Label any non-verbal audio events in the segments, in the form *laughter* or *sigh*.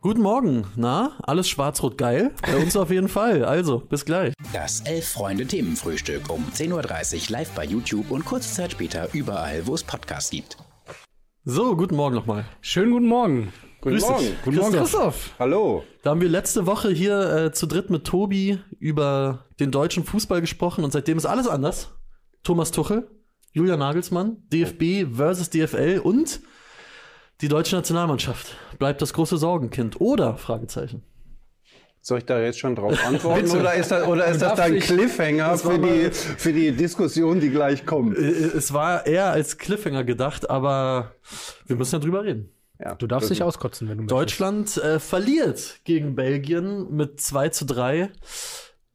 Guten Morgen. Na, alles schwarz-rot geil? Bei uns auf jeden Fall. Also, bis gleich. Das Elf-Freunde-Themenfrühstück um 10.30 Uhr live bei YouTube und kurze Zeit später überall, wo es Podcasts gibt. So, guten Morgen nochmal. Schönen guten Morgen. Guten Grüß Morgen. dich. Guten Morgen, Christoph. Christoph. Hallo. Da haben wir letzte Woche hier äh, zu dritt mit Tobi über den deutschen Fußball gesprochen und seitdem ist alles anders. Thomas Tuchel, Julian Nagelsmann, DFB versus DFL und die deutsche Nationalmannschaft. Bleibt das große Sorgenkind? Oder? Fragezeichen. Soll ich da jetzt schon drauf *laughs* antworten oder ist das, oder ist das dein Cliffhanger Das für die, für die Diskussion, die gleich kommt? Äh, Es war eher als Cliffhanger gedacht, aber wir müssen ja drüber reden. Ja, Du darfst dich auskotzen, wenn du Deutschland äh, verliert gegen Belgien mit 2 zu 3.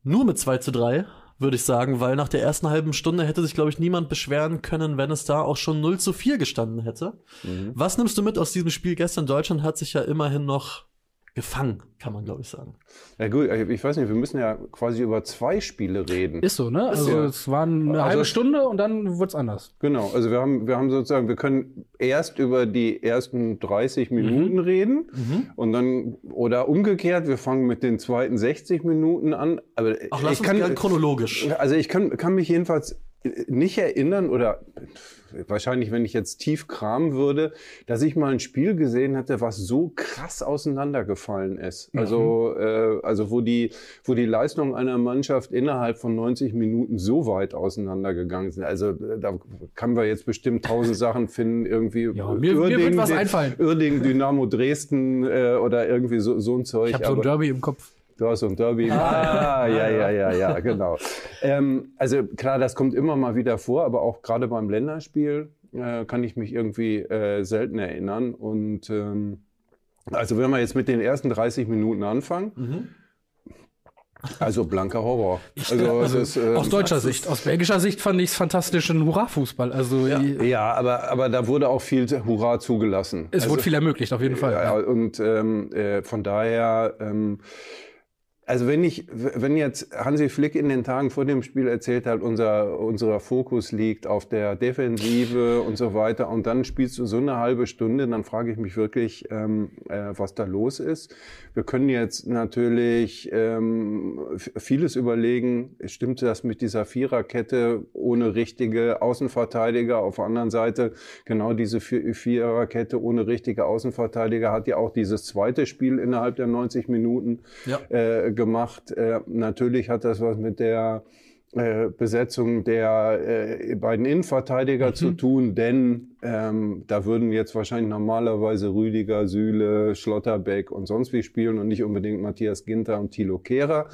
Nur mit 2 zu 3, würde ich sagen, weil nach der ersten halben Stunde hätte sich, glaube ich, niemand beschweren können, wenn es da auch schon 0 zu 4 gestanden hätte. Was nimmst du mit aus diesem Spiel gestern? Deutschland hat sich ja immerhin noch gefangen, kann man, glaube ich, sagen. Ja gut, ich weiß nicht, wir müssen ja quasi über zwei Spiele reden. Ist so, ne? Also so. es war eine Also- halbe Stunde und dann wurde es anders. Genau, also wir haben, wir haben sozusagen, wir können erst über die ersten 30 Mhm. Minuten reden und dann, oder umgekehrt, wir fangen mit den zweiten 60 Minuten an. Aber Ach, lass ich uns kann, chronologisch. Also ich kann, kann mich jedenfalls nicht erinnern oder wahrscheinlich, wenn ich jetzt tief kramen würde, dass ich mal ein Spiel gesehen hätte, was so krass auseinandergefallen ist. Also, äh, also wo die, wo die Leistung einer Mannschaft innerhalb von 90 Minuten so weit auseinandergegangen sind. Also äh, da kann wir jetzt bestimmt tausend Sachen finden, irgendwie *laughs* Ja, mir- mir wird was einfallen. Uerdingen, Dynamo Dresden äh, oder irgendwie so, so ein Zeug. Ich habe so ein Derby im Kopf. Du hast so ein Derby. Ah, ja, ja, ja, ja, genau. Ähm, also klar, das kommt immer mal wieder vor, aber auch gerade beim Länderspiel äh, kann ich mich irgendwie äh, selten erinnern. Und ähm, also wenn wir jetzt mit den ersten 30 Minuten anfangen, also blanker Horror. Also, es ist, ähm, Aus deutscher Sicht. Aus belgischer Sicht fand ich es fantastischen Hurra-Fußball. Also ja, aber, aber da wurde auch viel Hurra zugelassen. es also, wurde viel ermöglicht, auf jeden Fall. Ja, und ähm, äh, von daher, ähm, also wenn ich, wenn jetzt Hansi Flick in den Tagen vor dem Spiel erzählt hat, unser, unser Fokus liegt auf der Defensive und so weiter, und dann spielst du so eine halbe Stunde, dann frage ich mich wirklich, ähm, äh, was da los ist. Wir können jetzt natürlich ähm, vieles überlegen. Stimmt das mit dieser Viererkette ohne richtige Außenverteidiger? Auf der anderen Seite genau diese Vier- Viererkette ohne richtige Außenverteidiger hat ja auch dieses zweite Spiel innerhalb der 90 Minuten Ja. äh, gemacht. Äh, natürlich hat das was mit der äh, Besetzung der äh, beiden Innenverteidiger zu tun, denn ähm, da würden jetzt wahrscheinlich normalerweise Rüdiger, Süle, Schlotterbeck und sonst wie spielen und nicht unbedingt Matthias Ginter und Thilo Kehrer.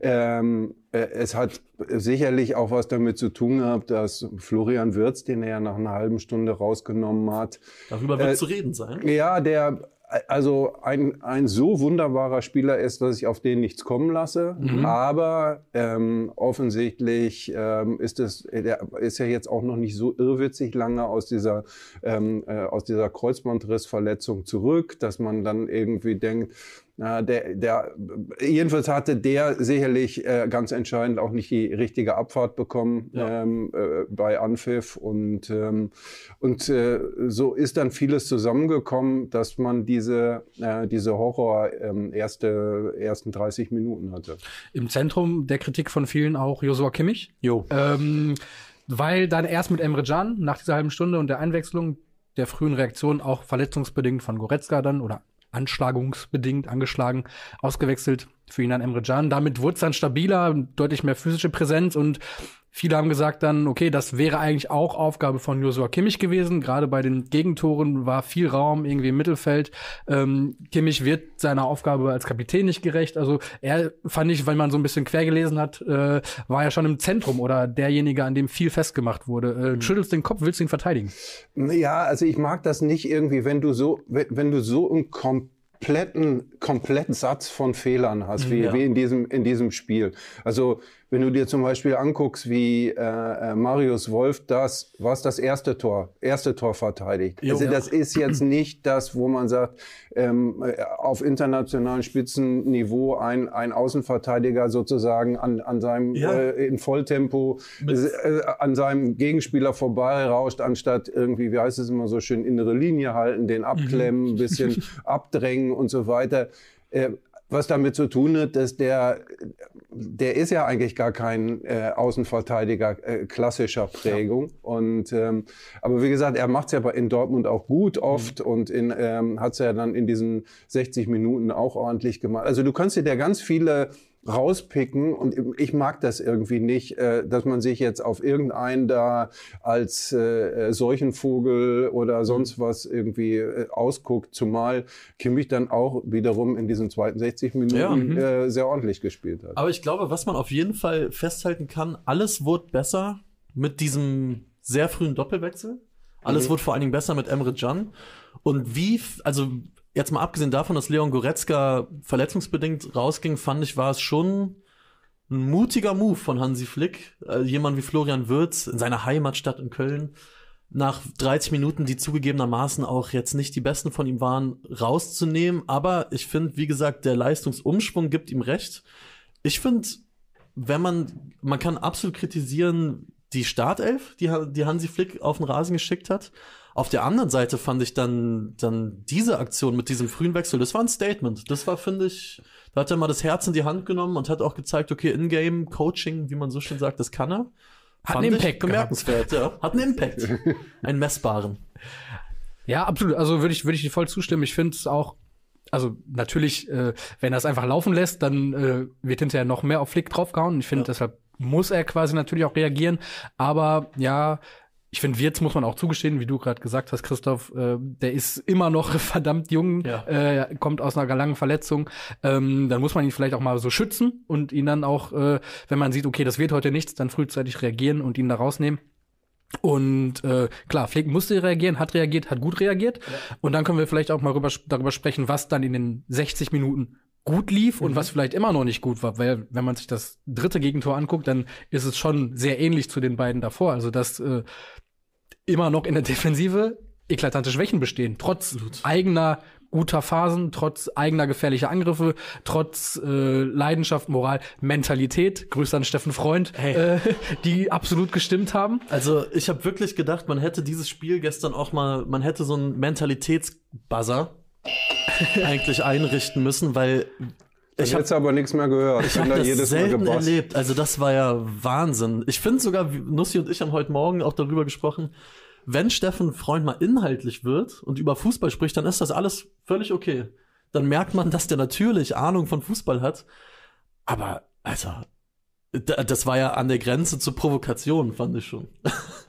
Ähm, äh, es hat sicherlich auch was damit zu tun gehabt, dass Florian Wirz, den er ja nach einer halben Stunde rausgenommen hat, Darüber wird Äh, zu reden sein. ja, der also ein, ein so wunderbarer Spieler ist, dass ich auf den nichts kommen lasse. Aber ähm, offensichtlich ähm, ist es, der ist ja jetzt auch noch nicht so irrwitzig lange aus dieser ähm, äh, aus dieser Kreuzbandrissverletzung zurück, dass man dann irgendwie denkt, der, der, jedenfalls hatte der sicherlich äh, ganz entscheidend auch nicht die richtige Abfahrt bekommen Ja. ähm, äh, bei Anpfiff und ähm, und äh, so ist dann vieles zusammengekommen, dass man diese äh, diese Horror ähm, erste ersten 30 Minuten hatte. Im Zentrum der Kritik von vielen auch Joshua Kimmich. Jo. Ähm, weil dann erst mit Emre Can nach dieser halben Stunde und der Einwechslung der frühen Reaktion auch verletzungsbedingt von Goretzka dann oder anschlagungsbedingt angeschlagen ausgewechselt für ihn dann Emre Can. Damit wurde es dann stabiler, deutlich mehr physische Präsenz und viele haben gesagt dann, okay, das wäre eigentlich auch Aufgabe von Joshua Kimmich gewesen. Gerade bei den Gegentoren war viel Raum irgendwie im Mittelfeld. Ähm, Kimmich wird seiner Aufgabe als Kapitän nicht gerecht. Also er fand ich, wenn man so ein bisschen quer gelesen hat, äh, war ja schon im Zentrum oder derjenige, an dem viel festgemacht wurde. Äh, Schüttelst den Kopf, willst du ihn verteidigen? Ja, also ich mag das nicht irgendwie, wenn du so, wenn, wenn du so einen kompletten, kompletten Satz von Fehlern hast, wie, Ja. wie in diesem, in diesem Spiel. Also, wenn du dir zum Beispiel anguckst, wie äh, äh, Marius Wolf das, was das erste Tor, erste Tor verteidigt. Jo. Also das ist jetzt *clears throat* nicht das, wo man sagt, ähm, äh, auf internationalen Spitzenniveau ein, ein Außenverteidiger sozusagen an, an seinem Ja. äh, in Volltempo äh, an seinem Gegenspieler vorbeirauscht, anstatt irgendwie, wie heißt es immer so schön, innere Linie halten, den abklemmen, ein bisschen *laughs* abdrängen und so weiter. Äh, was damit zu tun hat, dass der, der ist ja eigentlich gar kein äh, Außenverteidiger äh, klassischer Prägung. Ja. Und ähm, aber wie gesagt, er macht es ja in Dortmund auch gut oft mhm. und in, ähm, hat es ja dann in diesen 60 Minuten auch ordentlich gemacht. Also du kannst dir da ganz viele rauspicken und ich mag das irgendwie nicht, äh, dass man sich jetzt auf irgendeinen da als äh, Seuchenvogel oder sonst mhm. was irgendwie äh, ausguckt, zumal Kimmich dann auch wiederum in diesen zweiten 60 Minuten ja, mhm. äh, sehr ordentlich gespielt hat. Aber ich glaube, was man auf jeden Fall festhalten kann, alles wurde besser mit diesem sehr frühen Doppelwechsel. Alles mhm. wurde vor allen Dingen besser mit Emre Can. Und wie, also jetzt mal abgesehen davon, dass Leon Goretzka verletzungsbedingt rausging, fand ich, war es schon ein mutiger Move von Hansi Flick. Äh, jemand wie Florian Würz in seiner Heimatstadt in Köln nach 30 Minuten, die zugegebenermaßen auch jetzt nicht die besten von ihm waren, rauszunehmen. Aber ich finde, wie gesagt, der Leistungsumschwung gibt ihm recht. Ich finde, wenn man, man kann absolut kritisieren, die Startelf, die, die Hansi Flick auf den Rasen geschickt hat. Auf der anderen Seite fand ich dann, dann diese Aktion mit diesem frühen Wechsel, das war ein Statement. Das war, finde ich, da hat er mal das Herz in die Hand genommen und hat auch gezeigt, okay, Ingame Coaching, wie man so schön sagt, das kann er. Hat einen Impact. Bemerkenswert, ja. Hat einen Impact. *laughs* einen messbaren. Ja, absolut. Also würde ich, würde ich dir voll zustimmen. Ich finde es auch also natürlich, äh, wenn er es einfach laufen lässt, dann äh, wird hinterher noch mehr auf Flick draufgehauen. Ich finde, ja. deshalb muss er quasi natürlich auch reagieren. Aber ja, ich finde, Wirtz muss man auch zugestehen, wie du gerade gesagt hast, Christoph, äh, der ist immer noch *laughs* verdammt jung, ja. äh, kommt aus einer langen Verletzung. Ähm, dann muss man ihn vielleicht auch mal so schützen und ihn dann auch, äh, wenn man sieht, okay, das wird heute nichts, dann frühzeitig reagieren und ihn da rausnehmen. Und äh, klar, Flick musste reagieren, hat reagiert, hat gut reagiert. Ja. Und dann können wir vielleicht auch mal rüber, darüber sprechen, was dann in den 60 Minuten gut lief und mhm. was vielleicht immer noch nicht gut war, weil wenn man sich das dritte Gegentor anguckt, dann ist es schon sehr ähnlich zu den beiden davor. Also dass äh, immer noch in der Defensive eklatante Schwächen bestehen, trotz Absolut. eigener guter Phasen, trotz eigener gefährlicher Angriffe, trotz äh, Leidenschaft, Moral, Mentalität. Grüße an Steffen Freund, hey. äh, *laughs* die absolut gestimmt haben. Also ich habe wirklich gedacht, man hätte dieses Spiel gestern auch mal, man hätte so einen Mentalitätsbuzzer eigentlich einrichten müssen, weil ich habe jetzt aber nichts mehr gehört. Ich habe das jedes selten Mal erlebt. Also das war ja Wahnsinn. Ich finde sogar, Nussi und ich haben heute Morgen auch darüber gesprochen, wenn Steffen Freund mal inhaltlich wird und über Fußball spricht, dann ist das alles völlig okay. Dann merkt man, dass der natürlich Ahnung von Fußball hat. Aber, also, das war ja an der Grenze zur Provokation, fand ich schon.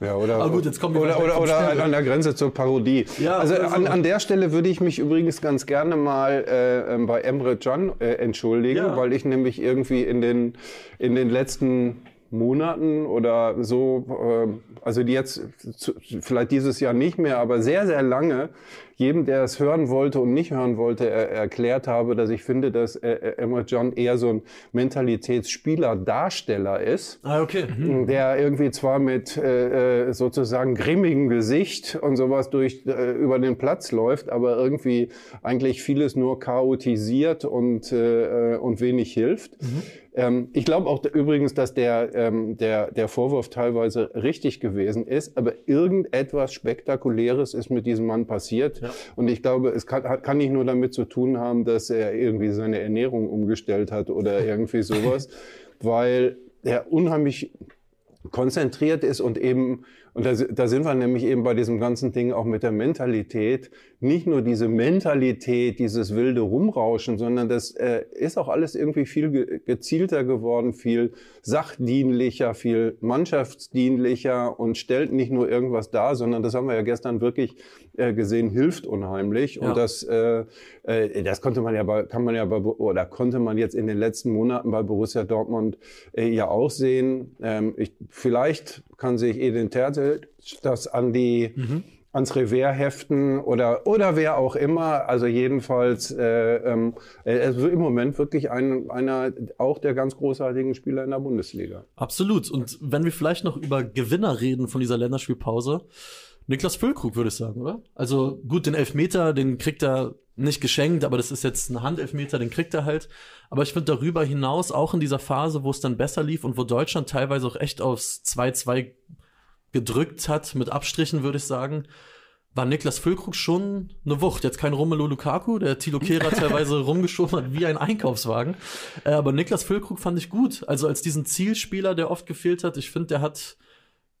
Ja, oder, Aber gut, jetzt kommen wir oder, oder, oder an der Grenze zur Parodie. Ja, also an, an der Stelle würde ich mich übrigens ganz gerne mal äh, ähm, bei Emre Can äh, entschuldigen, ja. weil ich nämlich irgendwie in den, in den letzten Monaten oder so, äh, also die jetzt vielleicht dieses Jahr nicht mehr, aber sehr, sehr lange jedem, der es hören wollte und nicht hören wollte, er, erklärt habe, dass ich finde, dass äh, äh, Emma John eher so ein Mentalitätsspieler, Darsteller ist. Ah, okay. Mhm. Der irgendwie zwar mit äh, äh, sozusagen grimmigem Gesicht und sowas durch äh, über den Platz läuft, aber irgendwie eigentlich vieles nur chaotisiert und, äh, und wenig hilft. Mhm. Ähm, ich glaube auch übrigens, dass der, ähm, der, der Vorwurf teilweise richtig gewesen ist, aber irgendetwas Spektakuläres ist mit diesem Mann passiert. Ja. Und ich glaube, es kann, kann nicht nur damit zu tun haben, dass er irgendwie seine Ernährung umgestellt hat oder *laughs* irgendwie sowas, weil er unheimlich konzentriert ist und eben, und da, da sind wir nämlich eben bei diesem ganzen Ding auch mit der Mentalität, nicht nur diese Mentalität, dieses wilde Rumrauschen, sondern das äh, ist auch alles irgendwie viel ge gezielter geworden, viel sachdienlicher, viel mannschaftsdienlicher und stellt nicht nur irgendwas dar, sondern das haben wir ja gestern wirklich äh, gesehen, hilft unheimlich. Ja. Und das, äh, äh, das konnte man ja bei, kann man ja bei, oder konnte man jetzt in den letzten Monaten bei Borussia Dortmund äh, ja auch sehen. Ähm, ich, vielleicht kann sich Edin Tertel das an die mhm ans Revers heften oder, oder wer auch immer. Also jedenfalls, äh, ähm, er ist im Moment wirklich ein, einer auch der ganz großartigen Spieler in der Bundesliga. Absolut. Und wenn wir vielleicht noch über Gewinner reden von dieser Länderspielpause, Niklas Füllkrug würde ich sagen, oder? Also gut, den Elfmeter, den kriegt er nicht geschenkt, aber das ist jetzt ein Handelfmeter, den kriegt er halt. Aber ich finde darüber hinaus, auch in dieser Phase, wo es dann besser lief und wo Deutschland teilweise auch echt aufs 2-2 gedrückt hat, mit Abstrichen würde ich sagen, war Niklas Füllkrug schon eine Wucht. Jetzt kein Romelu Lukaku, der Tilo Kehrer *laughs* teilweise rumgeschoben hat wie ein Einkaufswagen. Äh, aber Niklas Füllkrug fand ich gut. Also als diesen Zielspieler, der oft gefehlt hat. Ich finde, der hat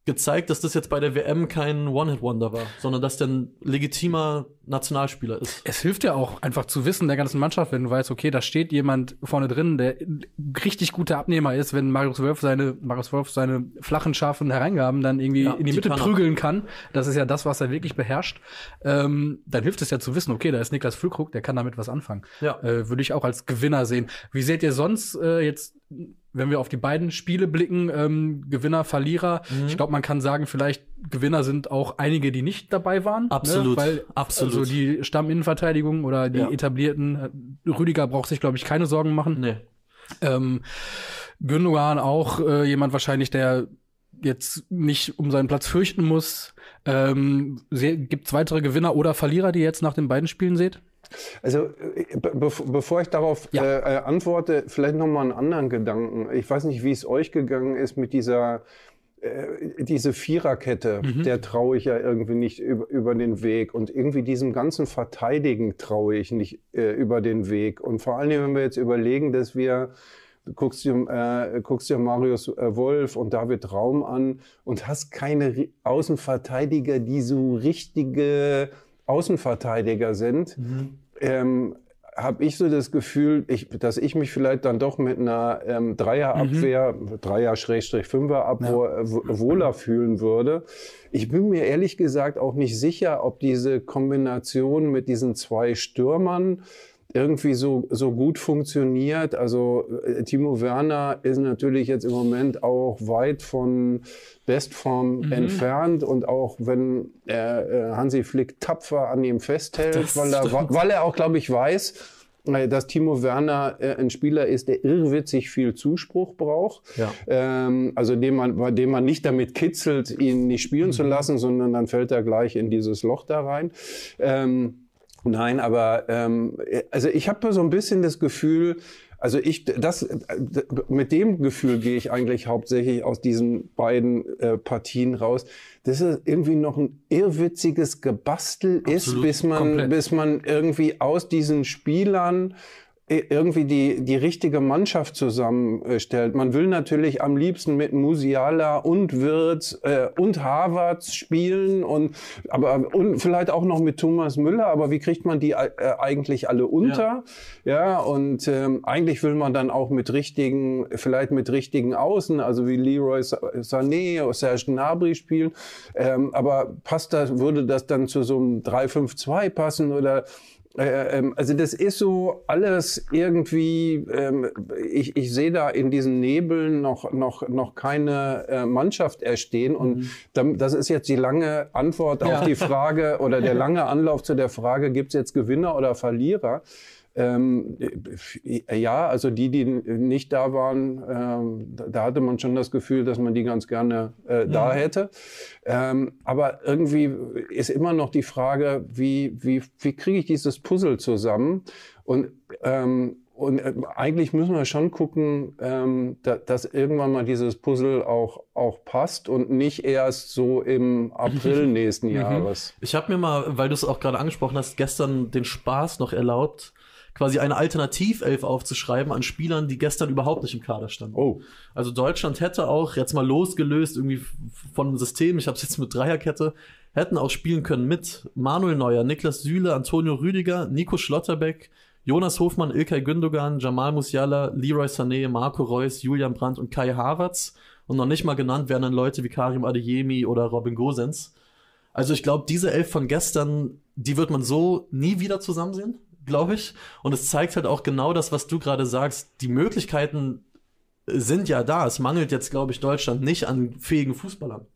gezeigt, dass das jetzt bei der WM kein One-Hit-Wonder war, sondern dass der ein legitimer Nationalspieler ist. Es hilft ja auch einfach zu wissen der ganzen Mannschaft, wenn du weißt, okay, da steht jemand vorne drin, der richtig guter Abnehmer ist, wenn Marius Wolf seine, Marius Wolf seine flachen, scharfen Hereingaben dann irgendwie Ja, in die die Mitte kann prügeln kann. Das ist ja das, was er wirklich beherrscht. Ähm, dann hilft es ja zu wissen, okay, da ist Niklas Füllkrug, der kann damit was anfangen. Ja. Äh, Würde ich auch als Gewinner sehen. Wie seht ihr sonst äh, jetzt, wenn wir auf die beiden Spiele blicken, ähm, Gewinner, Verlierer? Mhm. Ich glaube, man kann sagen, vielleicht Gewinner sind auch einige, die nicht dabei waren. Absolut, Ne? Weil absolut. Also die Stamminnenverteidigung oder die Ja. etablierten, äh, Rüdiger braucht sich, glaube ich, keine Sorgen machen. Nee. Ähm, Gündogan auch äh, jemand wahrscheinlich, der jetzt nicht um seinen Platz fürchten muss. Ähm, Gibt es weitere Gewinner oder Verlierer, die ihr jetzt nach den beiden Spielen seht? Also äh, be bev- bevor ich darauf Ja. äh, äh, antworte, vielleicht noch mal einen anderen Gedanken. Ich weiß nicht, wie es euch gegangen ist mit dieser äh, diese Viererkette, der traue ich ja irgendwie nicht über, über den Weg. Und irgendwie diesem ganzen Verteidigen traue ich nicht äh, über den Weg. Und vor Dingen, wenn wir jetzt überlegen, dass wir guckst dir, äh, guckst dir Marius äh, Wolf und David Raum an und hast keine Außenverteidiger, die so richtige Außenverteidiger sind, ähm, habe ich so das Gefühl, ich, dass ich mich vielleicht dann doch mit einer ähm, Dreierabwehr, Dreier-Fünfer-Abwehr w- wohler fühlen würde. Ich bin mir ehrlich gesagt auch nicht sicher, ob diese Kombination mit diesen zwei Stürmern irgendwie so, so gut funktioniert. Also äh, Timo Werner ist natürlich jetzt im Moment auch weit von Bestform entfernt und auch wenn äh, Hansi Flick tapfer an ihm festhält, Das weil er, stimmt. weil er auch, glaube ich, weiß, äh, dass Timo Werner äh, ein Spieler ist, der irrwitzig viel Zuspruch braucht. Ja. Ähm, also den man, bei dem man nicht damit kitzelt, ihn nicht spielen zu lassen, sondern dann fällt er gleich in dieses Loch da rein. Ähm, Nein, aber ähm, also ich habe so ein bisschen das Gefühl, also ich das mit dem Gefühl gehe ich eigentlich hauptsächlich aus diesen beiden äh, Partien raus, dass es irgendwie noch ein irrwitziges Gebastel ist, Absolut, bis man komplett. bis man irgendwie aus diesen Spielern irgendwie die, die richtige Mannschaft zusammenstellt. Man will natürlich am liebsten mit Musiala und Wirtz äh, und Havertz spielen und aber und vielleicht auch noch mit Thomas Müller, aber wie kriegt man die äh, eigentlich alle unter? Ja, und ähm, eigentlich will man dann auch mit richtigen, vielleicht mit richtigen Außen, also wie Leroy Sa- Sané oder Serge Gnabry spielen. Ähm, aber passt das, würde das dann zu so einem 3-5-2 passen oder also das ist so alles irgendwie, ähm, ich, ich sehe da in diesen Nebeln noch, noch, noch keine äh, Mannschaft erstehen. Und dann, das ist jetzt die lange Antwort Ja. auf die Frage oder der *laughs* lange Anlauf zu der Frage, gibt es jetzt Gewinner oder Verlierer? Ähm, äh, ja, also die, die nicht da waren, ähm, da- hatte man schon das Gefühl, dass man die ganz gerne äh, da hätte. Ähm, aber irgendwie ist immer noch die Frage, wie, wie, wie kriege ich dieses Puzzle zusammen? Und, ähm, und äh, eigentlich müssen wir schon gucken, ähm, da, dass irgendwann mal dieses Puzzle auch, auch passt und nicht erst so im April *laughs* nächsten Jahres. Ich habe mir mal, weil du es auch gerade angesprochen hast, gestern den Spaß noch erlaubt, quasi eine Alternativelf aufzuschreiben an Spielern, die gestern überhaupt nicht im Kader standen. Oh. Also Deutschland hätte auch jetzt mal losgelöst irgendwie von dem System, ich habe es jetzt mit Dreierkette, hätten auch spielen können mit Manuel Neuer, Niklas Süle, Antonio Rüdiger, Nico Schlotterbeck, Jonas Hofmann, Ilkay Gündogan, Jamal Musiala, Leroy Sané, Marco Reus, Julian Brandt und Kai Havertz. Und noch nicht mal genannt werden dann Leute wie Karim Adeyemi oder Robin Gosens. Also ich glaube, diese Elf von gestern, die wird man so nie wieder zusammen sehen, glaube ich. Und es zeigt halt auch genau das, was du gerade sagst. Die Möglichkeiten sind ja da. Es mangelt jetzt, glaube ich, Deutschland nicht an fähigen Fußballern.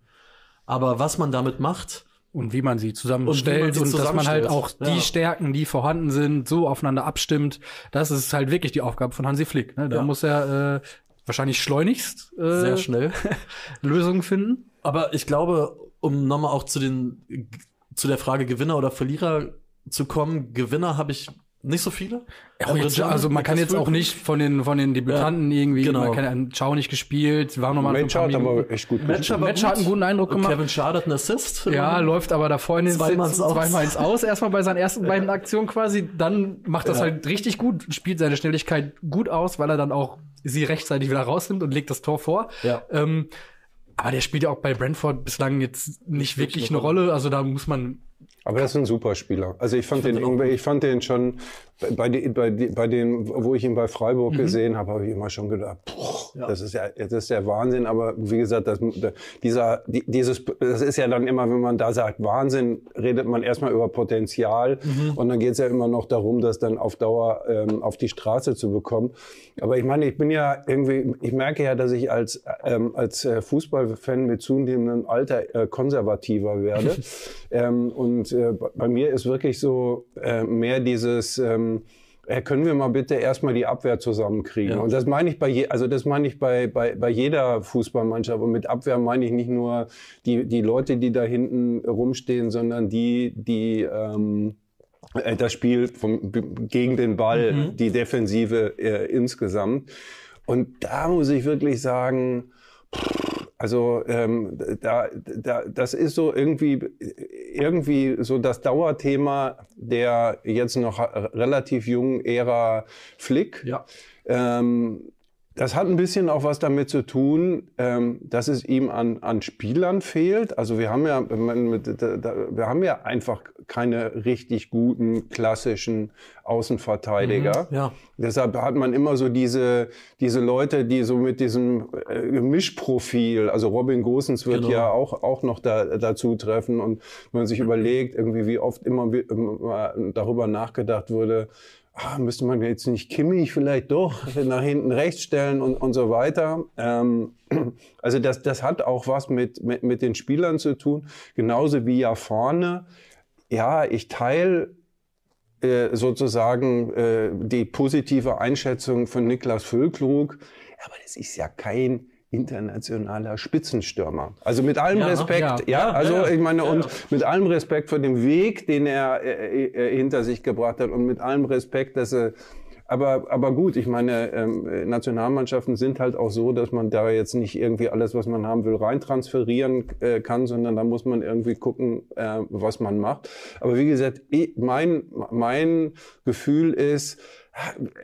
Aber was man damit macht, Und wie man sie zusammenstellt Und und, wie man sie dass man halt auch zusammenstellt. die Ja. Stärken, die vorhanden sind, so aufeinander abstimmt. Das ist halt wirklich die Aufgabe von Hansi Flick. Ne? Da Ja. muss er äh, wahrscheinlich schleunigst äh, sehr schnell. *laughs* Lösungen finden. Aber ich glaube, um nochmal auch zu den zu der Frage Gewinner oder Verlierer zu kommen, Gewinner habe ich nicht so viele. Ja, Emre jetzt, also man kann jetzt auch nicht von den von den Debütanten Ja, irgendwie, genau. man kann ja Chao nicht gespielt, war nochmal Match hat aber echt gut Match, gespielt. aber Match gut. hat einen guten Eindruck gemacht. Kevin Schade hat einen Assist. Ja, läuft aber davor in den Zweimal ins Aus. zweimal ins Aus, erstmal bei seinen ersten beiden *laughs* Aktionen quasi, dann macht das Ja. halt richtig gut, spielt seine Schnelligkeit gut aus, weil er dann auch sie rechtzeitig wieder rausnimmt und legt das Tor vor. Ja. Ähm, aber der spielt ja auch bei Brentford bislang jetzt nicht wirklich eine Rolle, also da muss man Aber das ist ein super Spieler. Also ich fand den den irgendwie, ich fand den schon bei, bei, bei den, wo ich ihn bei Freiburg gesehen habe, habe ich immer schon gedacht, boah, Ja. das ist ja, das ist der Wahnsinn. Aber wie gesagt, das, dieser, die, dieses, das ist ja dann immer, wenn man da sagt Wahnsinn, redet man erstmal über Potenzial und dann geht es ja immer noch darum, das dann auf Dauer ähm, auf die Straße zu bekommen. Aber ich meine, ich bin ja irgendwie, ich merke ja, dass ich als ähm, als äh, Fußballfan mit zunehmendem Alter äh, konservativer werde. *laughs* ähm, und äh, bei mir ist wirklich so äh, mehr dieses ähm, äh, können wir mal bitte erstmal die Abwehr zusammenkriegen? Ja. Und das meine ich bei je, also das meine ich bei, bei, bei jeder Fußballmannschaft. Und mit Abwehr meine ich nicht nur die, die Leute, die da hinten rumstehen, sondern die, die ähm, äh, das Spiel vom, gegen den Ball, die Defensive äh, insgesamt. Und da muss ich wirklich sagen, also ähm, da, da, das ist so irgendwie, irgendwie so das Dauerthema der jetzt noch relativ jungen Ära Flick. Ja. Ähm, das hat ein bisschen auch was damit zu tun, ähm, dass es ihm an, an Spielern fehlt. Also wir haben ja, wir haben ja einfach keine richtig guten klassischen Außenverteidiger. Ja. Deshalb hat man immer so diese, diese Leute, die so mit diesem äh, Mischprofil, also Robin Gosens wird Genau. ja auch, auch noch da, dazu treffen und wenn man sich überlegt, irgendwie wie oft immer darüber nachgedacht wurde, ah, müsste man jetzt nicht Kimmich vielleicht doch nach hinten rechts stellen und, und so weiter. Ähm, *clears throat* also das, das hat auch was mit, mit, mit den Spielern zu tun, genauso wie ja vorne. Ja, ich teile äh, sozusagen äh, die positive Einschätzung von Niklas Füllkrug. Aber das ist ja kein internationaler Spitzenstürmer. Also mit allem Ja, Respekt, ja. ja, also ich meine und mit allem Respekt für den Weg, den er äh, äh, hinter sich gebracht hat und mit allem Respekt, dass er aber, aber gut, ich meine, ähm, Nationalmannschaften sind halt auch so, dass man da jetzt nicht irgendwie alles, was man haben will, reintransferieren äh, kann, sondern da muss man irgendwie gucken, äh, was man macht. Aber wie gesagt, ich, mein, mein Gefühl ist,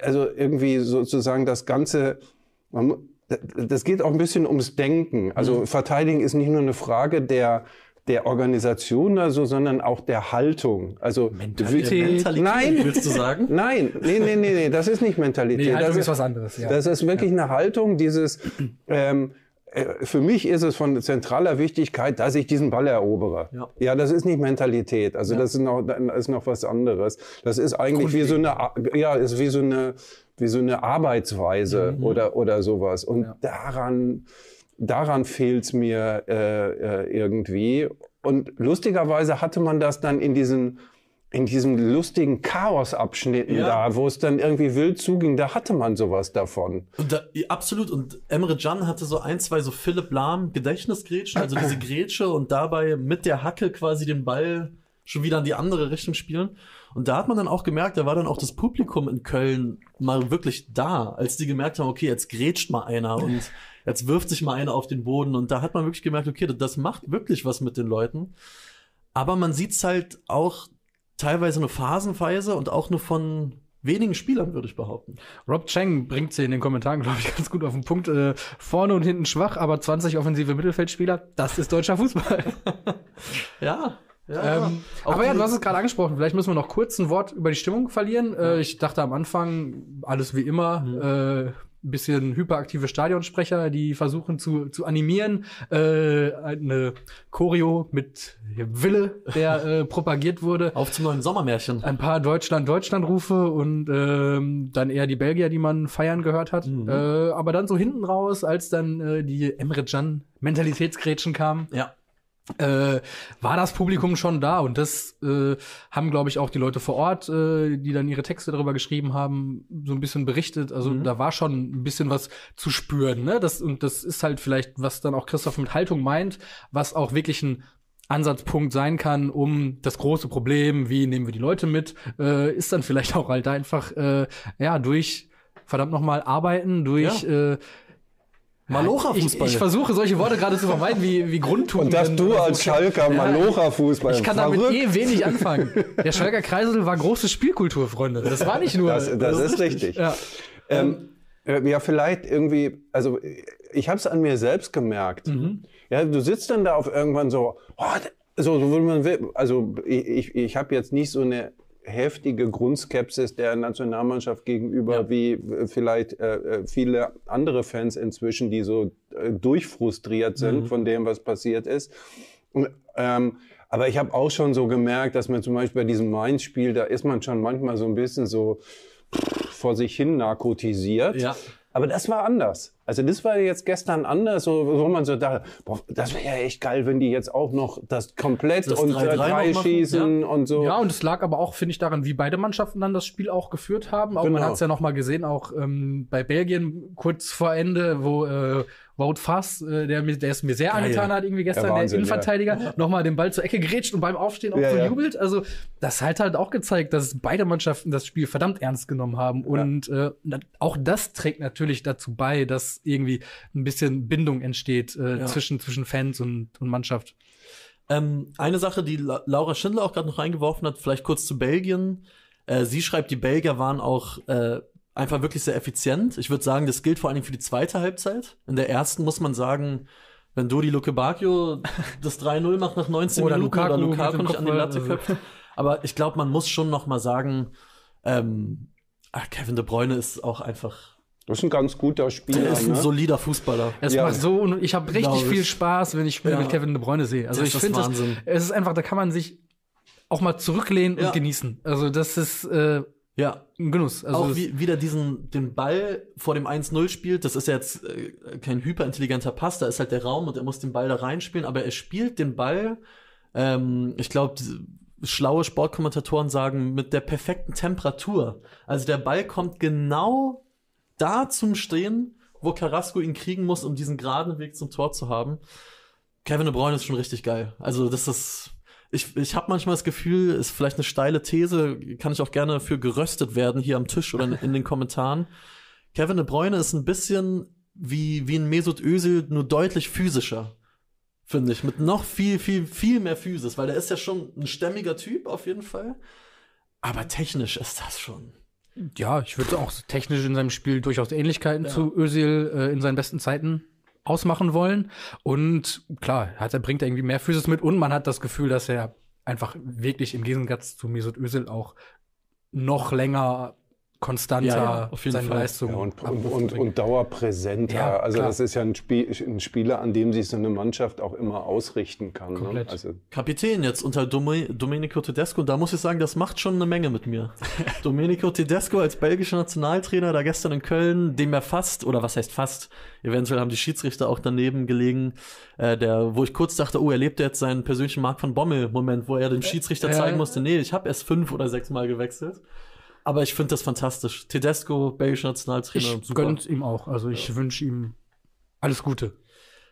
also irgendwie sozusagen das Ganze, man, das geht auch ein bisschen ums Denken. Also Verteidigen ist nicht nur eine Frage der der Organisation also, sondern auch der Haltung. Also Mentalität. Mentalität, Nein. willst du sagen? *laughs* Nein, nee, nee, nee, nee, das ist nicht Mentalität. Nee, Haltung das ist was anderes, ja. Das ist wirklich eine Haltung, dieses, *clears throat* ähm, äh, für mich ist es von zentraler Wichtigkeit, dass ich diesen Ball erobere. Ja. das ist nicht Mentalität. Also das ist noch, das ist noch was anderes. Das ist eigentlich wie so eine, ja, ist wie so eine, wie so eine Arbeitsweise Mhm. oder, oder sowas. Und daran, daran fehlt's mir äh, äh, irgendwie. Und lustigerweise hatte man das dann in diesen in diesen lustigen Chaosabschnitten Ja. da, wo es dann irgendwie wild zuging, da hatte man sowas davon. Und da, ja, absolut. Und Emre Can hatte so ein, zwei so Philipp Lahm Gedächtnisgrätschen, also diese *clears throat* Grätsche und dabei mit der Hacke quasi den Ball schon wieder in die andere Richtung spielen. Und da hat man dann auch gemerkt, da war dann auch das Publikum in Köln mal wirklich da, als die gemerkt haben, okay, jetzt grätscht mal einer *laughs* und jetzt wirft sich mal einer auf den Boden. Und da hat man wirklich gemerkt, okay, das macht wirklich was mit den Leuten. Aber man sieht's halt auch teilweise nur phasenweise und auch nur von wenigen Spielern, würde ich behaupten. Rob Cheng bringt sie in den Kommentaren, glaube ich, ganz gut auf den Punkt. Äh, vorne und hinten schwach, aber 20 offensive Mittelfeldspieler, das ist deutscher Fußball. *laughs* Ja. Ja ähm, aber ja, du hast es gerade angesprochen. Vielleicht müssen wir noch kurz ein Wort über die Stimmung verlieren. Äh, ich dachte am Anfang, alles wie immer, äh, ein bisschen hyperaktive Stadionsprecher, die versuchen zu, zu animieren. Äh, eine Choreo mit Wille, der äh, *laughs* propagiert wurde. Auf zum neuen Sommermärchen. ein paar Deutschland-Deutschland-Rufe und ähm, dann eher die Belgier, die man feiern gehört hat. Mhm. Äh, aber dann so hinten raus, als dann äh, die Emre Can Mentalitätsgrätschen kamen, Ja. Äh, war das Publikum schon da und das äh, haben, glaube ich, auch die Leute vor Ort, äh, die dann ihre Texte darüber geschrieben haben, so ein bisschen berichtet. Also Mhm. da war schon ein bisschen was zu spüren. Ne? Das, und das ist halt vielleicht, was dann auch Christoph mit Haltung meint, was auch wirklich ein Ansatzpunkt sein kann, um das große Problem, wie nehmen wir die Leute mit, äh, ist dann vielleicht auch halt einfach äh, ja durch verdammt nochmal arbeiten, durch Ja. äh, Malocha-Fußball. Ich, ich versuche solche Worte gerade zu vermeiden, wie, wie Grundtugenden. Und dass du als. Schalker Malocha-Fußball Ich kann damit verrückt. eh wenig anfangen. Der Schalker Kreisel war große Spielkultur, Freunde. Das war nicht nur. Das, das ist richtig. Ja. Ähm, äh, ja, vielleicht irgendwie, also ich habe es an mir selbst gemerkt. Mhm. Ja, du sitzt dann da auf irgendwann so, oh, so, so man will. Also ich, ich, ich habe jetzt nicht so eine heftige Grundskepsis der Nationalmannschaft gegenüber, Ja. wie äh, vielleicht äh, äh, viele andere Fans inzwischen, die so äh, durchfrustriert sind Mhm. von dem, was passiert ist. Und, ähm, aber ich habe auch schon so gemerkt, dass man zum Beispiel bei diesem Mainz-Spiel, da ist man schon manchmal so ein bisschen so vor sich hin narkotisiert. Ja. Aber das war anders. Also das war jetzt gestern anders, so, wo man so dachte, boah, das wäre ja echt geil, wenn die jetzt auch noch das komplett Das und 3-3 äh, noch drei machen, schießen und so. Ja, und es lag aber auch, finde ich, daran, wie beide Mannschaften dann das Spiel auch geführt haben. Auch man Genau. hat es ja noch mal gesehen, auch ähm, bei Belgien kurz vor Ende, wo äh, Wout Fass, äh, der, mir- der es mir sehr Geil. angetan hat, irgendwie gestern, der Wahnsinn, Innenverteidiger, noch mal den Ball zur Ecke gerätscht und beim Aufstehen auch Ja, so ja. jubelt. Also das hat halt auch gezeigt, dass beide Mannschaften das Spiel verdammt ernst genommen haben. Und äh, na- auch das trägt natürlich dazu bei, dass irgendwie ein bisschen Bindung entsteht äh, Ja. zwischen, zwischen Fans und, und Mannschaft. Ähm, eine Sache, die La Laura Schindler auch gerade noch reingeworfen hat, vielleicht kurz zu Belgien. Äh, sie schreibt, die Belgier waren auch äh, einfach wirklich sehr effizient. Ich würde sagen, das gilt vor allen Dingen für die zweite Halbzeit. In der ersten muss man sagen, wenn Dodi Luke Bacchio *laughs* das 3-0 macht nach 19 Oder Minuten Lukaku oder Lukaku nicht an die Latte also. köpft. Aber ich glaube, man muss schon noch mal sagen, ähm, ach, Kevin De Bruyne ist auch einfach, Das ist ein ganz guter Spieler. der ist ein ne? solider Fußballer. Es Ja. macht so, und ich habe richtig Glaub viel. Spaß, wenn ich Spiele Ja. mit Kevin De Bruyne sehe. Also Das ich finde das, Wahnsinn. es ist einfach, da kann man sich auch mal zurücklehnen Ja. und genießen. Also das ist äh, Ja, ein Genuss. Also auch wie, wieder diesen den Ball vor dem 1-0 spielt, das ist ja jetzt äh, kein hyperintelligenter Pass, da ist halt der Raum und er muss den Ball da reinspielen, aber er spielt den Ball, ähm, ich glaube, schlaue Sportkommentatoren sagen, mit der perfekten Temperatur. Also der Ball kommt genau da zum Stehen, wo Carrasco ihn kriegen muss, um diesen geraden Weg zum Tor zu haben. Kevin De Bruyne ist schon richtig geil. Also das ist ich, ich habe manchmal das Gefühl, ist vielleicht eine steile These, kann ich auch gerne für geröstet werden hier am Tisch oder in, in den Kommentaren. Kevin De Bruyne ist ein bisschen wie, wie ein Mesut Özil, nur deutlich physischer. Finde ich. Mit noch viel, viel, viel mehr Physis, weil der ist ja schon ein stämmiger Typ auf jeden Fall. Aber technisch ist das schon. Ja, ich würde auch technisch in seinem Spiel durchaus Ähnlichkeiten zu Özil äh, in seinen besten Zeiten ausmachen wollen. Und klar, hat er bringt irgendwie mehr Physis mit und man hat das Gefühl, dass er einfach wirklich im Gegensatz zu Mesut Özil auch noch länger konstanter Ja, ja, auf jeden seine Fall. Leistung Ja, und, und, und, und dauerpräsenter. Ja, also klar. das ist ja ein, Spiel, ein Spieler, an dem sich so eine Mannschaft auch immer ausrichten kann. Ne? Also, Kapitän jetzt unter Dome Domenico Tedesco. Da muss ich sagen, das macht schon eine Menge mit mir. *laughs* Domenico Tedesco als belgischer Nationaltrainer, da gestern in Köln, dem er fast, oder was heißt fast, eventuell haben die Schiedsrichter auch daneben gelegen, äh, der, wo ich kurz dachte, oh, er lebt jetzt seinen persönlichen Mark von Bommel-Moment, wo er dem Schiedsrichter Ja. zeigen musste, nee, ich habe erst fünf oder sechs Mal gewechselt. Aber ich finde das fantastisch. Tedesco, belgischer Nationaltrainer, Ich gönn's ihm auch. Also ich wünsche ihm alles Gute.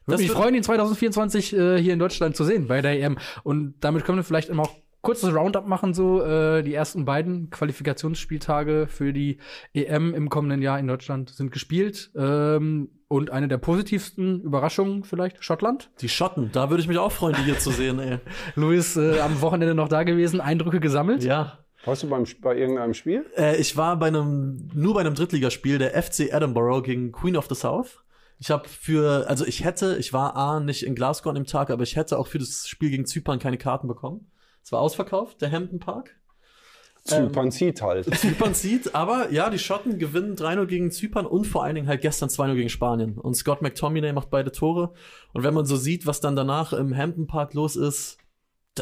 Würde mich freuen, ihn 2024 äh, hier in Deutschland zu sehen bei der EM. Und damit können wir vielleicht immer auch kurzes Roundup machen, so äh, die ersten beiden Qualifikationsspieltage für die EM im kommenden Jahr in Deutschland sind gespielt. Ähm, und eine der positivsten Überraschungen vielleicht, Schottland. Die Schotten, da würde ich mich auch freuen, die hier zu sehen, ey. *laughs* Louis äh, am Wochenende noch da gewesen, Eindrücke gesammelt. Ja, warst du beim, bei irgendeinem Spiel? Äh, ich war bei einem, nur bei einem Drittligaspiel, der FC Edinburgh gegen Queen of the South. Ich habe für, also ich hätte, ich war A, nicht in Glasgow an dem Tag, aber ich hätte auch für das Spiel gegen Zypern keine Karten bekommen. Es war ausverkauft, der Hampton Park. Zypern zieht halt. *laughs* Zypern zieht, aber ja, die Schotten gewinnen 3-0 gegen Zypern und vor allen Dingen halt gestern 2-0 gegen Spanien. Und Scott McTominay macht beide Tore. Und wenn man so sieht, was dann danach im Hampton Park los ist,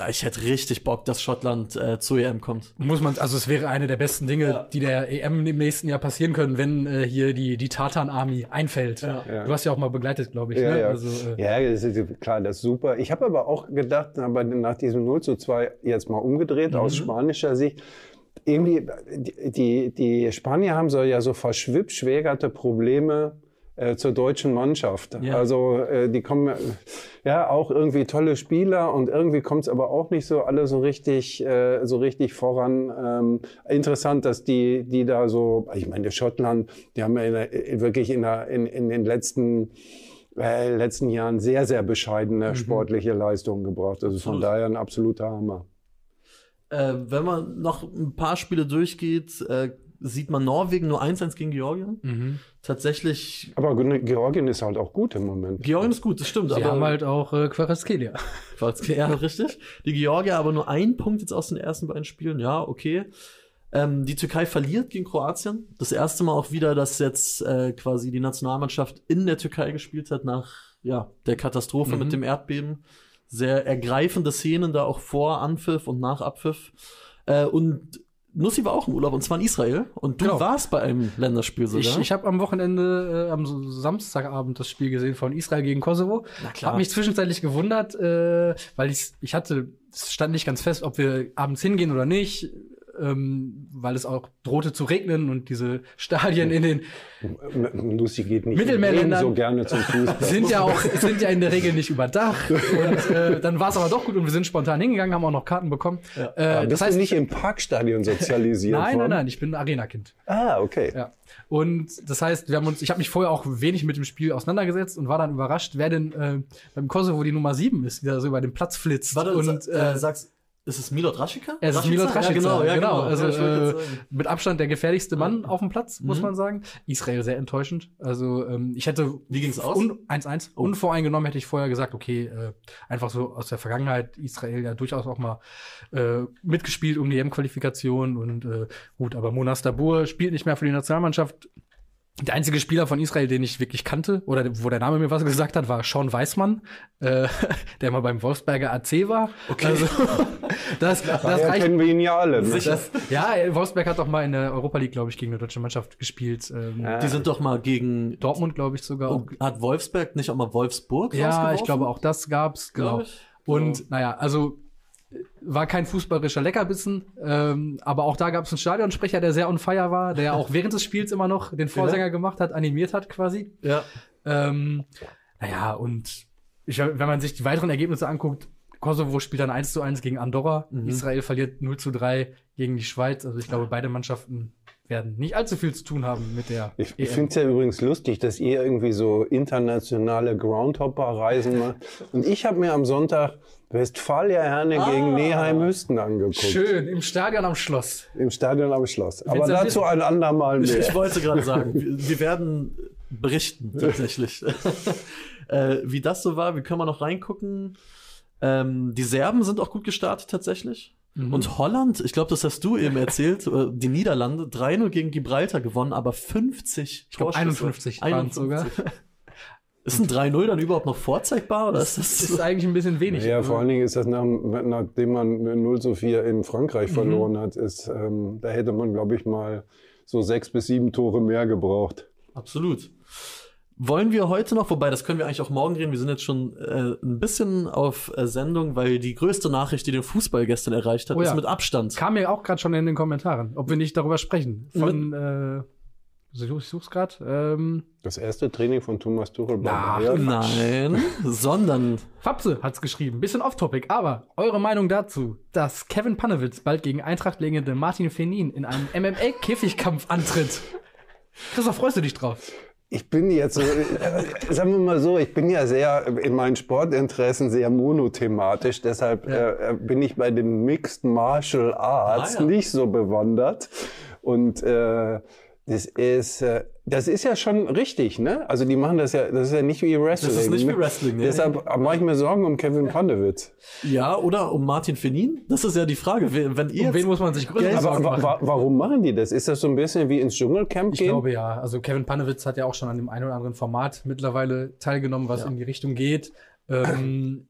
ich hätte richtig Bock, dass Schottland äh, zur EM kommt. Muss man, also es wäre eine der besten Dinge, Ja. die der EM im nächsten Jahr passieren können, wenn äh, hier die, die Tartan Army einfällt. Ja. Ja. Du hast ja auch mal begleitet, glaube ich. Ja, ne? ja. Also, äh, ja, das ist, klar, das ist super. Ich habe aber auch gedacht, aber nach diesem 0 zu 2 jetzt mal umgedreht aus spanischer Sicht. Irgendwie, die, die, die Spanier haben so ja so verschwippschwägerte Probleme äh, zur deutschen Mannschaft. Ja. Also äh, die kommen ja auch irgendwie tolle Spieler und irgendwie kommt es aber auch nicht so alle so richtig äh, so richtig voran. Ähm, interessant, dass die die da so, ich meine Schottland, die haben ja in der, wirklich in, der, in, in den letzten äh, letzten Jahren sehr sehr bescheidene sportliche Leistungen gebracht. Also von Absolut. daher ein absoluter Hammer. Äh, wenn man noch ein paar Spiele durchgeht, äh, sieht man Norwegen nur 1-1 gegen Georgien. Mhm. Tatsächlich, Aber Georgien ist halt auch gut im Moment. Georgien ist gut, das stimmt. Sie aber haben halt auch äh, Quareskelia. *laughs* Ja, richtig. Die Georgier aber nur ein Punkt jetzt aus den ersten beiden Spielen. Ja, okay. Ähm, die Türkei verliert gegen Kroatien. Das erste Mal auch wieder, dass jetzt äh, quasi die Nationalmannschaft in der Türkei gespielt hat nach ja, der Katastrophe Mhm. mit dem Erdbeben. Sehr ergreifende Szenen da auch vor Anpfiff und nach Abpfiff. Äh, und Nussi war auch im Urlaub und zwar in Israel. Und du Genau. warst bei einem Länderspiel sogar. Ich, ich habe am Wochenende, äh, am Samstagabend das Spiel gesehen von Israel gegen Kosovo. Na klar. Hab mich zwischenzeitlich gewundert, äh, weil ich, ich hatte, es stand nicht ganz fest, ob wir abends hingehen oder nicht, ähm, weil es auch drohte zu regnen und diese Stadien in den Lucy geht nicht Mittelmeerländern- so gerne zum Fußball. *laughs* sind ja auch sind ja in der Regel nicht überdacht. Und äh, dann war es aber doch gut und wir sind spontan hingegangen, haben auch noch Karten bekommen. Ja. Äh, das bist heißt, du nicht im Parkstadion sozialisiert nein, nein, nein, ich bin ein Arena-Kind. Ah, okay. Ja. Und das heißt, wir haben uns, ich habe mich vorher auch wenig mit dem Spiel auseinandergesetzt und war dann überrascht, wer denn äh, beim Kosovo die Nummer 7 ist, die da so über den Platz flitzt. Warte, und sa- äh, äh, sagst, ist es Milot Rashica? es ist Milot Rashica, Ja, genau, ja, genau. Also Ja, äh, mit Abstand der gefährlichste Mann auf dem Platz, muss Mhm. man sagen. Israel sehr enttäuschend. Also ähm, ich hätte Wie ging's aus? un- 1-1 Oh. unvoreingenommen hätte ich vorher gesagt, okay, äh, einfach so aus der Vergangenheit Israel ja durchaus auch mal äh, mitgespielt um die EM-Qualifikation und äh, gut, aber Monas Dabur spielt nicht mehr für die Nationalmannschaft. Der einzige Spieler von Israel, den ich wirklich kannte, oder wo der Name mir was gesagt hat, war Sean Weismann, äh, *laughs* der mal beim Wolfsberger AC war. Okay. Also, *laughs* das, das Daher reicht kennen wir ihn ja alle. Ne? das, ja, Wolfsberg hat doch mal in der Europa League, glaube ich, gegen eine deutsche Mannschaft gespielt. Ähm, Ah. Die sind doch mal gegen. Dortmund, glaube ich, sogar. Oh, hat Wolfsberg nicht auch mal Wolfsburg ja, ich glaube auch das gab's, genau. Glaub ich. Und naja, also äh, war kein fußballerischer Leckerbissen, ähm, aber auch da gab's einen Stadionsprecher, der sehr on fire war, der auch während des Spiels immer noch den Vorsänger gemacht hat, animiert hat quasi. Ja. Ähm, naja, und ich, wenn man sich die weiteren Ergebnisse anguckt, Kosovo spielt dann 1 zu 1 gegen Andorra, Mhm. Israel verliert 0 zu 3 gegen die Schweiz. Also ich glaube, beide Mannschaften werden nicht allzu viel zu tun haben mit der Ich, ich finde es ja übrigens lustig, dass ihr irgendwie so internationale Groundhopper-Reisen macht. Und ich habe mir am Sonntag Westfalia Herne Ah. gegen Neheim-Hüsten angeguckt. Schön, im Stadion am Schloss. Im Stadion am Schloss. Aber Wenn's dazu ein andermal mehr. ich wollte gerade sagen, wir, *laughs* werden berichten tatsächlich. *laughs* äh, wie das so war, wie können wir noch reingucken? Ähm, die Serben sind auch gut gestartet tatsächlich. Mhm. Und Holland, ich glaube, das hast du eben erzählt, äh, die Niederlande 3-0 gegen Gibraltar gewonnen, aber 50 Ich Torschüsse. 51 waren es sogar. Ist ein 3-0 dann überhaupt noch vorzeigbar? Oder ist Das das ist eigentlich ein bisschen wenig. Ja, vor allen Dingen ist das, nach, nachdem man 0 zu 4 in Frankreich Mhm. verloren hat, ist, ähm, da hätte man, glaube ich, mal so sechs bis sieben Tore mehr gebraucht. Absolut. Wollen wir heute noch, wobei das können wir eigentlich auch morgen reden, wir sind jetzt schon äh, ein bisschen auf äh, Sendung, weil die größte Nachricht, die den Fußball gestern erreicht hat, Oh ja. ist mit Abstand. Kam mir auch gerade schon in den Kommentaren, ob wir nicht darüber sprechen. Von, äh, ich such- ich such's gerade. Ähm, Das erste Training von Thomas Tuchel bei Ach, Bayern. Nein, *laughs* sondern Fapse hat's geschrieben. Bisschen off-topic, aber eure Meinung dazu, dass Kevin Panewitz bald gegen Eintracht-Legende Martin Fenin in einem MMA-Käfigkampf antritt. Christoph, freust du dich drauf? Ich bin jetzt so, äh, sagen wir mal so, ich bin ja sehr in meinen Sportinteressen sehr monothematisch, deshalb äh, äh, bin ich bei den Mixed Martial Arts Ah, ja. nicht so bewandert. Und äh, das ist, äh, das ist ja schon richtig, ne? Also die machen das ja, das ist ja nicht wie Wrestling. ist nicht wie ne? Wrestling, ne? Deshalb mache ich mir Sorgen um Kevin Pandewitz. ja, oder um Martin Fenin? Das ist ja die Frage. Wenn wenn ihr Um wen muss man sich größere Geld- Aber wa warum machen die das? Ist das so ein bisschen wie ins Dschungelcamp Ich gehen? glaube ja. Also Kevin Panewitz hat ja auch schon an dem einen oder anderen Format mittlerweile teilgenommen, was Ja. in die Richtung geht. Ähm,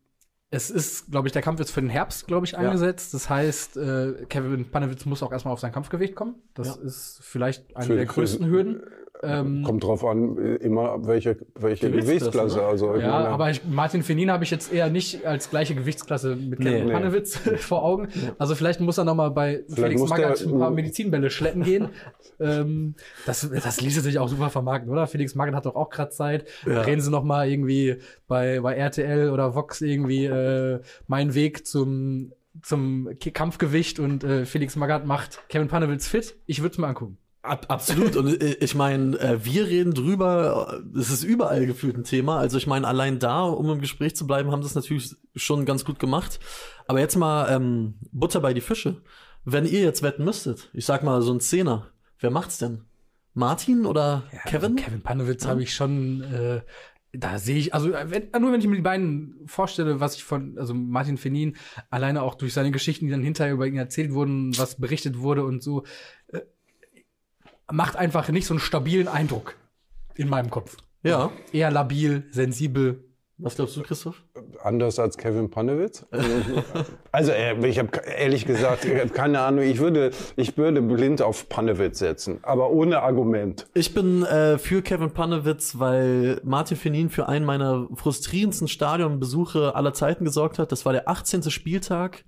es ist, glaube ich, der Kampf ist für den Herbst, glaube ich, angesetzt. Das heißt, äh, Kevin Panewitz muss auch erstmal auf sein Kampfgewicht kommen. Das Ja. ist vielleicht eine Für- der für- größten Hürden. Ähm, Kommt drauf an, äh, immer welche, welche Gewichtsklasse, ne? Also, ja, meine, aber ich, Martin Fenin habe ich jetzt eher nicht als gleiche Gewichtsklasse mit Kevin Nee. Panewitz *laughs* vor Augen. Also vielleicht muss er noch mal bei Felix muss Magath der- ein paar Medizinbälle schleppen gehen. *laughs* ähm, das, das ließe sich auch super vermarkten, oder? Felix Magath hat doch auch gerade Zeit. Ja. Reden Sie noch mal irgendwie bei, bei RTL oder Vox irgendwie äh, meinen Weg zum zum Kampfgewicht und äh, Felix Magath macht Kevin Panewitz fit. Ich würde es mir angucken. Ab, absolut. Und äh, ich meine, äh, wir reden drüber, äh, es ist überall gefühlt ein Thema. Also ich meine, allein da, um im Gespräch zu bleiben, haben sie es natürlich schon ganz gut gemacht. Aber jetzt mal ähm, Butter bei die Fische. Wenn ihr jetzt wetten müsstet, ich sag mal so ein Zehner, wer macht's denn? Martin oder Kevin? Also Kevin Panewitz habe ich schon, äh, da sehe ich, also wenn, nur wenn ich mir die beiden vorstelle, was ich von, also Martin Fenin, alleine auch durch seine Geschichten, die dann hinterher über ihn erzählt wurden, was berichtet wurde und so, äh, macht einfach nicht so einen stabilen Eindruck in meinem Kopf. Ja. Eher labil, sensibel. Was glaubst du, Christoph? anders als Kevin Panewitz. also äh, ich habe ehrlich gesagt ich hab keine Ahnung. Ich würde, ich würde blind auf Panewitz setzen, aber ohne Argument. Ich bin äh, für Kevin Panewitz, weil Martin Fenin für einen meiner frustrierendsten Stadionbesuche aller Zeiten gesorgt hat. Das war der 18. Spieltag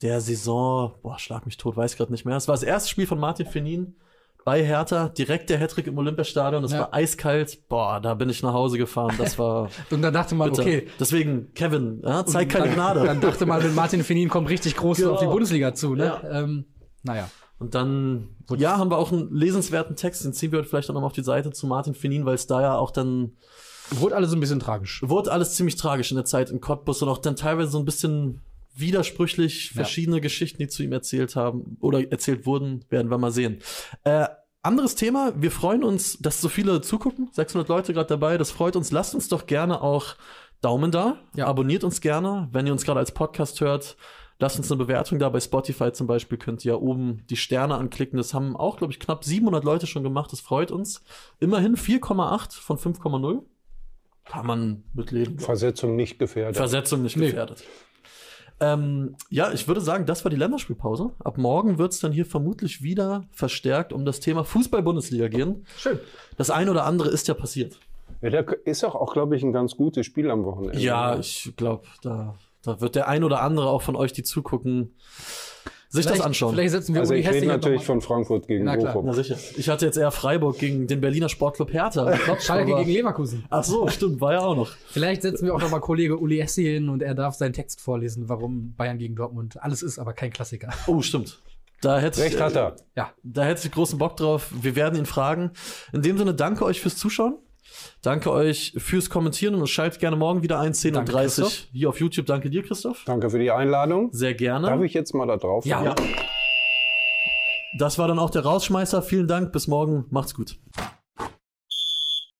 der Saison, boah, schlag mich tot, weiß gerade nicht mehr. Es war das erste Spiel von Martin Fenin bei Hertha, direkt der Hattrick im Olympiastadion. Das Ja. war eiskalt. Boah, da bin ich nach Hause gefahren. Das war *laughs* Und dann dachte man, bitter. okay, Deswegen, Kevin, ja, zeig keine dann, Gnade. dann dachte man, mit Martin Fenin kommt richtig groß Genau. auf die Bundesliga zu, ne? Ja. Ähm, naja. Und dann, ja, haben wir auch einen lesenswerten Text, den ziehen wir heute vielleicht auch nochmal auf die Seite zu Martin Fenin, weil es da ja auch dann Wurde alles ein bisschen tragisch. wurde alles ziemlich tragisch in der Zeit in Cottbus und auch dann teilweise so ein bisschen widersprüchlich verschiedene Geschichten, die zu ihm erzählt haben oder erzählt wurden, werden wir mal sehen. Äh, anderes Thema, wir freuen uns, dass so viele zugucken, 600 Leute gerade dabei, das freut uns. Lasst uns doch gerne auch Daumen da, Ja. abonniert uns gerne, wenn ihr uns gerade als Podcast hört. Lasst uns eine Bewertung da. Bei Spotify zum Beispiel könnt ihr oben die Sterne anklicken. Das haben auch, glaube ich, knapp 700 Leute schon gemacht. Das freut uns. Immerhin 4,8 von 5,0. Kann man mitleben. Versetzung nicht gefährdet. Versetzung nicht Nee. Ähm, ja, ich würde sagen, das war die Länderspielpause. Ab morgen wird es dann hier vermutlich wieder verstärkt um das Thema Fußball-Bundesliga gehen. Schön. Das eine oder andere ist ja passiert. ja, da ist auch, auch glaube ich, ein ganz gutes Spiel am Wochenende. Ja, ich glaube, da, da wird der ein oder andere auch von euch, die zugucken, sich das anschauen. Vielleicht setzen wir also Uli ich rede natürlich von Frankfurt gegen Na. Bochum. Na sicher. Ich hatte jetzt eher Freiburg gegen den Berliner Sportclub Hertha. mal- *laughs* Schalke gegen Leverkusen. Ach so, stimmt, war ja auch noch. Vielleicht setzen wir auch noch mal Kollege Uli Essi hin und er darf seinen Text vorlesen, warum Bayern gegen Dortmund alles ist, aber kein Klassiker. Oh, stimmt. Da hätte ich, Recht hat er. Ja, Da hätte ich großen Bock drauf. Wir werden ihn fragen. In dem Sinne, danke euch fürs Zuschauen. Danke euch fürs Kommentieren und schaltet gerne morgen wieder ein, 10.30 Danke, Uhr hier auf YouTube. Danke dir, Christoph. Danke für die Einladung. Sehr gerne. Darf ich jetzt mal da drauf? Ja. Ja. Das war dann auch der Rausschmeißer. Vielen Dank. Bis morgen. Macht's gut.